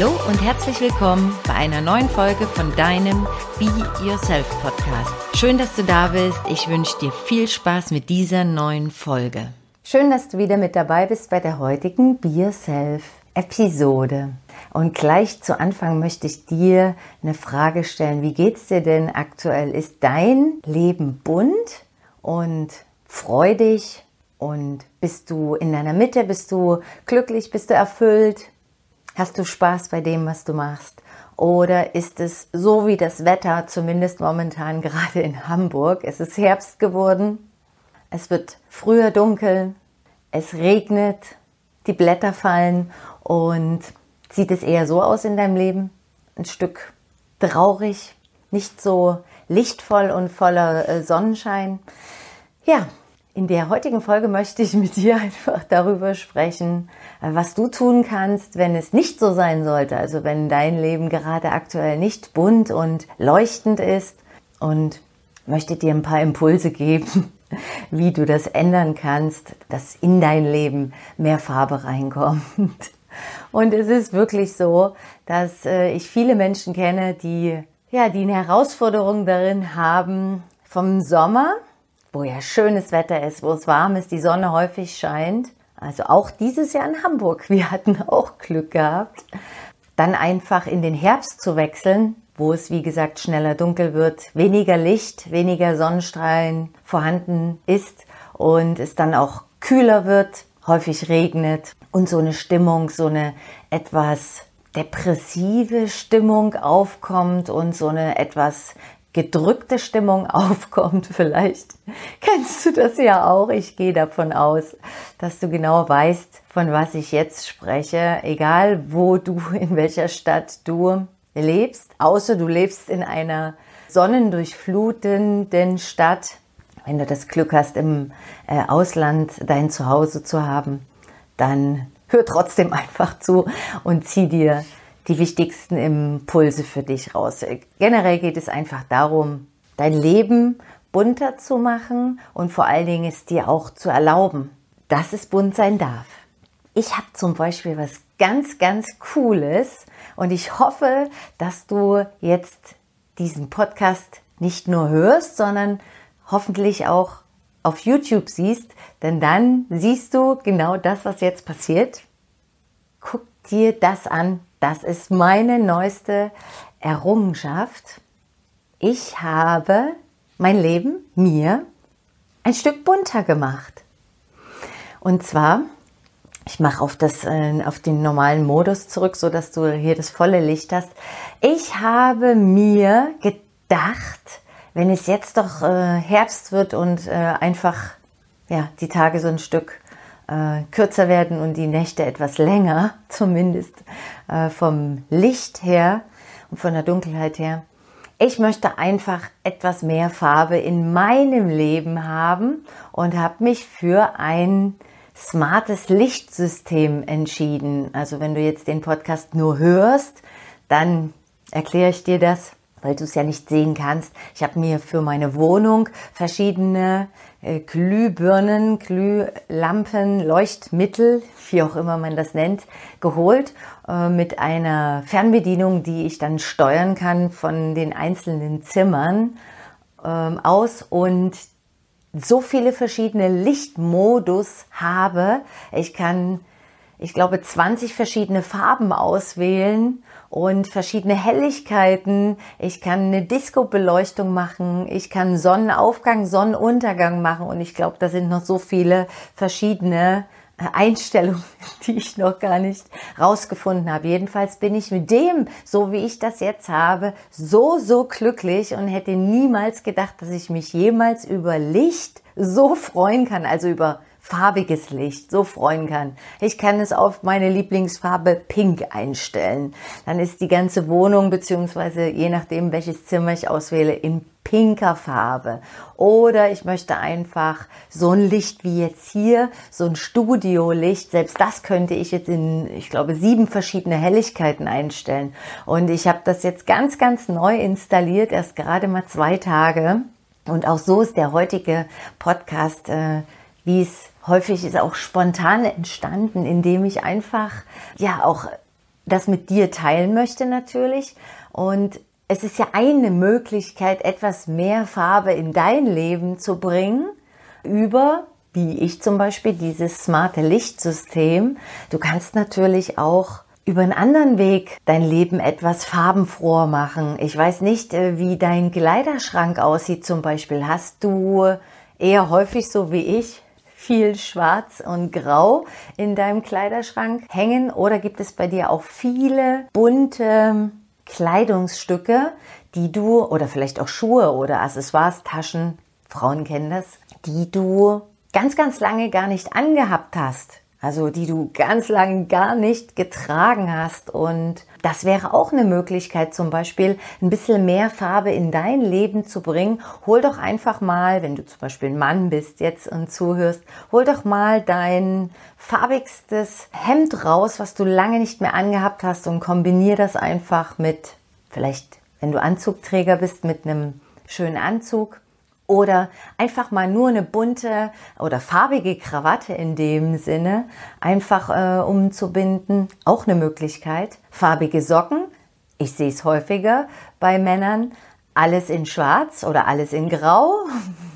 Hallo und herzlich willkommen bei einer neuen Folge von deinem Be Yourself Podcast. Schön, dass du da bist. Ich wünsche dir viel Spaß mit dieser neuen Folge. Schön, dass du wieder mit dabei bist bei der heutigen Be Yourself Episode. Und gleich zu Anfang möchte ich dir eine Frage stellen. Wie geht's dir denn aktuell? Ist dein Leben bunt und freudig? Und bist du in deiner Mitte? Bist du glücklich? Bist du erfüllt? Hast du Spaß bei dem, was du machst? Oder ist es so wie das Wetter, zumindest momentan gerade in Hamburg? Es ist Herbst geworden. Es wird früher dunkel. Es regnet. Die Blätter fallen. Und sieht es eher so aus in deinem Leben? Ein Stück traurig, nicht so lichtvoll und voller äh, Sonnenschein? Ja, in der heutigen Folge möchte ich mit dir einfach darüber sprechen, was du tun kannst, wenn es nicht so sein sollte. Also wenn dein Leben gerade aktuell nicht bunt und leuchtend ist und möchte dir ein paar Impulse geben, wie du das ändern kannst, dass in dein Leben mehr Farbe reinkommt. Und es ist wirklich so, dass äh, ich viele Menschen kenne, die ja, die eine Herausforderung darin haben, vom Sommer wo ja schönes Wetter ist, wo es warm ist, die Sonne häufig scheint. Also auch dieses Jahr in Hamburg. Wir hatten auch Glück gehabt. Dann einfach in den Herbst zu wechseln, wo es wie gesagt schneller dunkel wird, weniger Licht, weniger Sonnenstrahlen vorhanden ist und es dann auch kühler wird, häufig regnet und so eine Stimmung, so eine etwas depressive Stimmung aufkommt und so eine etwas gedrückte Stimmung aufkommt, vielleicht. Kennst du das ja auch. Ich gehe davon aus, dass du genau weißt, von was ich jetzt spreche, egal wo du, in welcher Stadt du lebst, außer du lebst in einer sonnendurchflutenden Stadt, wenn du das Glück hast, im äh, Ausland dein Zuhause zu haben, dann hör trotzdem einfach zu und zieh dir die wichtigsten Impulse für dich raus. Generell geht es einfach darum, dein Leben bunter zu machen und vor allen Dingen es dir auch zu erlauben, dass es bunt sein darf. Ich habe zum Beispiel was ganz, ganz Cooles und ich hoffe, dass du jetzt diesen Podcast nicht nur hörst, sondern hoffentlich auch auf YouTube siehst, denn dann siehst du genau das, was jetzt passiert. Guck dir das an, das ist meine neueste Errungenschaft. Ich habe mein Leben mir ein Stück bunter gemacht. Und zwar, ich mache auf, äh, auf den normalen Modus zurück, so dass du hier das volle Licht hast. Ich habe mir gedacht, wenn es jetzt doch äh, Herbst wird und äh, einfach ja, die Tage so ein Stück äh, kürzer werden und die Nächte etwas länger, zumindest äh, vom Licht her und von der Dunkelheit her. Ich möchte einfach etwas mehr Farbe in meinem Leben haben und habe mich für ein smartes Lichtsystem entschieden. Also wenn du jetzt den Podcast nur hörst, dann erkläre ich dir das weil du es ja nicht sehen kannst. Ich habe mir für meine Wohnung verschiedene Glühbirnen, Glühlampen, Leuchtmittel, wie auch immer man das nennt, geholt äh, mit einer Fernbedienung, die ich dann steuern kann von den einzelnen Zimmern ähm, aus und so viele verschiedene Lichtmodus habe. Ich kann, ich glaube, 20 verschiedene Farben auswählen und verschiedene Helligkeiten. Ich kann eine Disco-Beleuchtung machen. Ich kann Sonnenaufgang, Sonnenuntergang machen. Und ich glaube, da sind noch so viele verschiedene äh, Einstellungen, die ich noch gar nicht rausgefunden habe. Jedenfalls bin ich mit dem, so wie ich das jetzt habe, so, so glücklich und hätte niemals gedacht, dass ich mich jemals über Licht so freuen kann, also über farbiges Licht so freuen kann. Ich kann es auf meine Lieblingsfarbe Pink einstellen. Dann ist die ganze Wohnung beziehungsweise je nachdem, welches Zimmer ich auswähle, in pinker Farbe. Oder ich möchte einfach so ein Licht wie jetzt hier, so ein Studiolicht. Selbst das könnte ich jetzt in, ich glaube, sieben verschiedene Helligkeiten einstellen. Und ich habe das jetzt ganz, ganz neu installiert, erst gerade mal zwei Tage. Und auch so ist der heutige Podcast, äh, wie es häufig ist auch spontan entstanden, indem ich einfach ja auch das mit dir teilen möchte natürlich. Und es ist ja eine Möglichkeit, etwas mehr Farbe in dein Leben zu bringen über wie ich zum Beispiel dieses smarte Lichtsystem. Du kannst natürlich auch über einen anderen Weg dein Leben etwas farbenfroher machen. Ich weiß nicht, äh, wie dein Kleiderschrank aussieht zum Beispiel. Hast du eher häufig so wie ich viel Schwarz und Grau in deinem Kleiderschrank hängen oder gibt es bei dir auch viele bunte Kleidungsstücke, die du oder vielleicht auch Schuhe oder Accessoires, Taschen, Frauen kennen das, die du ganz, ganz lange gar nicht angehabt hast? Also die du ganz lange gar nicht getragen hast. Und das wäre auch eine Möglichkeit, zum Beispiel ein bisschen mehr Farbe in dein Leben zu bringen. Hol doch einfach mal, wenn du zum Beispiel ein Mann bist jetzt und zuhörst, hol doch mal dein farbigstes Hemd raus, was du lange nicht mehr angehabt hast und kombinier das einfach mit, vielleicht, wenn du Anzugträger bist, mit einem schönen Anzug oder einfach mal nur eine bunte oder farbige Krawatte in dem Sinne einfach äh, umzubinden, auch eine Möglichkeit. Farbige Socken, ich sehe es häufiger bei Männern, alles in schwarz oder alles in grau.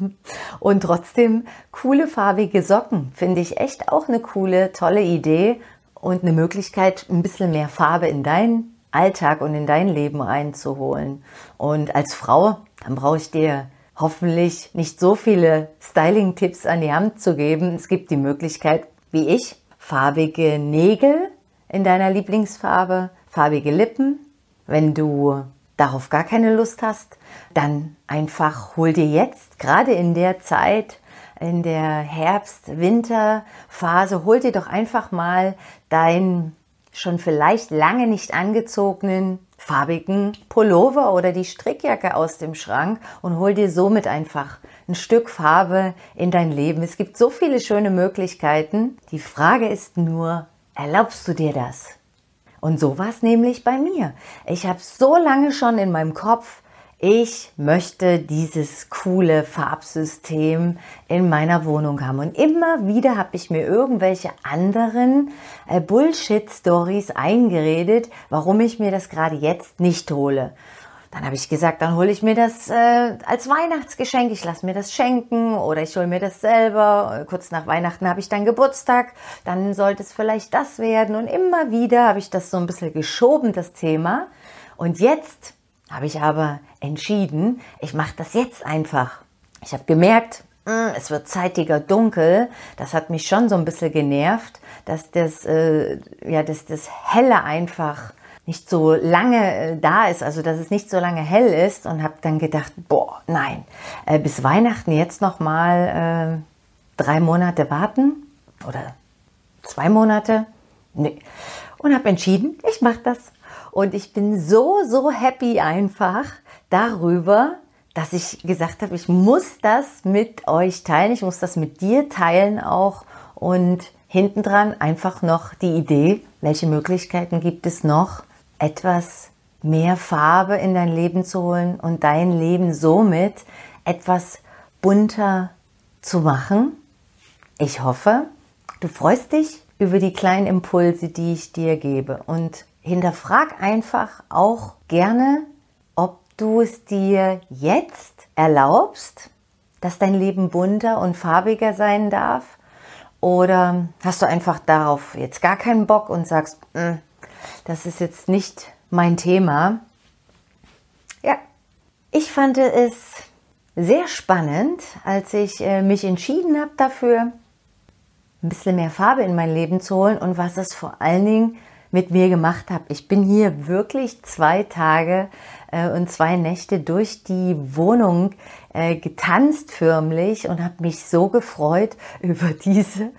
Und trotzdem coole farbige Socken, finde ich echt auch eine coole, tolle Idee und eine Möglichkeit, ein bisschen mehr Farbe in deinen Alltag und in dein Leben reinzuholen. Und als Frau, dann brauche ich dir hoffentlich nicht so viele Styling-Tipps an die Hand zu geben. Es gibt die Möglichkeit, wie ich, farbige Nägel in deiner Lieblingsfarbe, farbige Lippen. Wenn du darauf gar keine Lust hast, dann einfach hol dir jetzt, gerade in der Zeit, in der Herbst-Winter-Phase, hol dir doch einfach mal dein schon vielleicht lange nicht angezogenen farbigen Pullover oder die Strickjacke aus dem Schrank und hol dir somit einfach ein Stück Farbe in dein Leben. Es gibt so viele schöne Möglichkeiten. Die Frage ist nur, erlaubst du dir das? Und so war es nämlich bei mir. Ich habe so lange schon in meinem Kopf, ich möchte dieses coole Farbsystem in meiner Wohnung haben. Und immer wieder habe ich mir irgendwelche anderen äh, Bullshit-Stories eingeredet, warum ich mir das gerade jetzt nicht hole. Dann habe ich gesagt, dann hole ich mir das äh, als Weihnachtsgeschenk, ich lasse mir das schenken oder ich hole mir das selber. Kurz nach Weihnachten habe ich dann Geburtstag, dann sollte es vielleicht das werden. Und immer wieder habe ich das so ein bisschen geschoben, das Thema. Und jetzt habe ich aber entschieden, ich mache das jetzt einfach. Ich habe gemerkt, hm, es wird zeitiger dunkel. Das hat mich schon so ein bisschen genervt, dass das, äh, ja, dass das Helle einfach nicht so lange äh, da ist, also dass es nicht so lange hell ist und habe dann gedacht, boah, nein, äh, bis Weihnachten jetzt noch mal äh, drei Monate warten oder zwei Monate, nee. Und habe entschieden, ich mache das. Und ich bin so, so happy einfach darüber, dass ich gesagt habe, ich muss das mit euch teilen, ich muss das mit dir teilen auch. Und hintendran einfach noch die Idee, welche Möglichkeiten gibt es noch, etwas mehr Farbe in dein Leben zu holen und dein Leben somit etwas bunter zu machen. Ich hoffe, du freust dich über die kleinen Impulse, die ich dir gebe. Und hinterfrag einfach auch gerne, ob du es dir jetzt erlaubst, dass dein Leben bunter und farbiger sein darf. Oder hast du einfach darauf jetzt gar keinen Bock und sagst, hm, das ist jetzt nicht mein Thema. Ja, ich fand es sehr spannend, als ich äh, mich entschieden habe dafür, ein bisschen mehr Farbe in mein Leben zu holen und was es vor allen Dingen mit mir gemacht habe. Ich bin hier wirklich zwei Tage äh, und zwei Nächte durch die Wohnung äh, getanzt förmlich und habe mich so gefreut über diese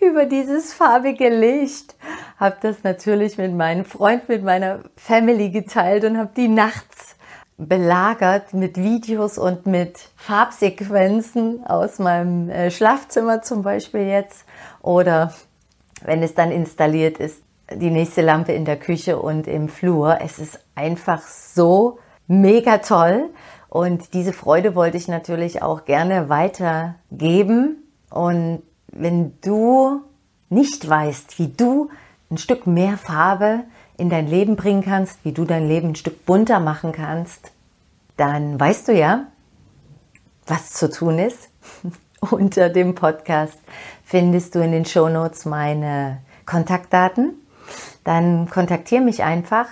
über dieses farbige Licht. Habe das natürlich mit meinem Freund, mit meiner Family geteilt und habe die nachts belagert mit Videos und mit Farbsequenzen aus meinem äh, Schlafzimmer zum Beispiel jetzt oder wenn es dann installiert ist, die nächste Lampe in der Küche und im Flur. Es ist einfach so mega toll. Und diese Freude wollte ich natürlich auch gerne weitergeben. Und wenn du nicht weißt, wie du ein Stück mehr Farbe in dein Leben bringen kannst, wie du dein Leben ein Stück bunter machen kannst, dann weißt du ja, was zu tun ist. Unter dem Podcast findest du in den Shownotes meine Kontaktdaten. Dann kontaktiere mich einfach,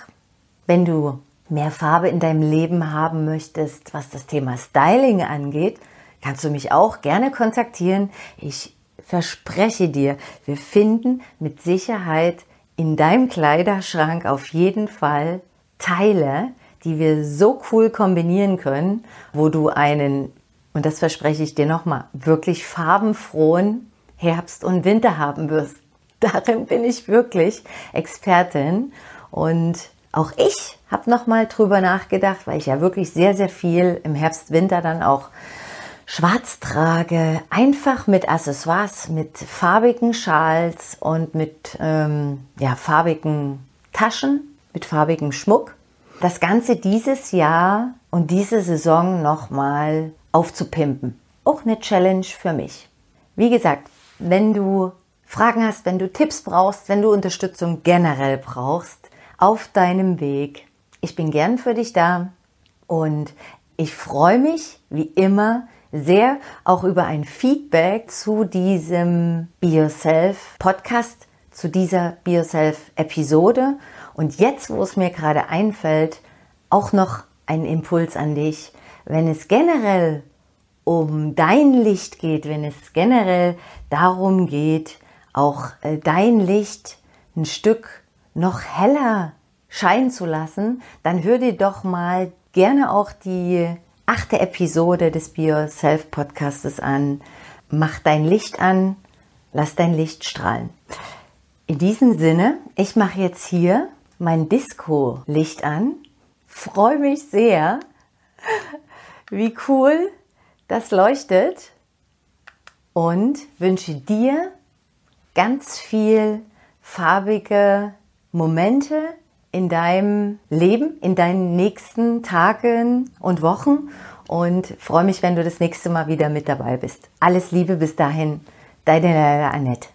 wenn du mehr Farbe in deinem Leben haben möchtest, was das Thema Styling angeht, kannst du mich auch gerne kontaktieren. Ich verspreche dir, wir finden mit Sicherheit in deinem Kleiderschrank auf jeden Fall Teile, die wir so cool kombinieren können, wo du einen, und das verspreche ich dir nochmal, wirklich farbenfrohen Herbst und Winter haben wirst. Darin bin ich wirklich Expertin und auch ich habe nochmal drüber nachgedacht, weil ich ja wirklich sehr, sehr viel im Herbst, Winter dann auch schwarz trage, einfach mit Accessoires, mit farbigen Schals und mit ähm, ja, farbigen Taschen, mit farbigem Schmuck. Das Ganze dieses Jahr und diese Saison nochmal aufzupimpen. Auch eine Challenge für mich. Wie gesagt, wenn du Fragen hast, wenn du Tipps brauchst, wenn du Unterstützung generell brauchst auf deinem Weg, ich bin gern für dich da und ich freue mich wie immer sehr auch über ein Feedback zu diesem Be Yourself Podcast, zu dieser Be Yourself Episode. Und jetzt, wo es mir gerade einfällt, auch noch ein Impuls an dich. Wenn es generell um dein Licht geht, wenn es generell darum geht, auch äh, dein Licht ein Stück noch heller scheinen zu lassen, dann hör dir doch mal gerne auch die achte Episode des Be Yourself Podcastes an. Mach dein Licht an, lass dein Licht strahlen. In diesem Sinne, ich mache jetzt hier mein Disco-Licht an. Freue mich sehr, wie cool das leuchtet und wünsche dir ganz viel farbige Momente in deinem Leben, in deinen nächsten Tagen und Wochen und freue mich, wenn du das nächste Mal wieder mit dabei bist. Alles Liebe bis dahin, deine Annette.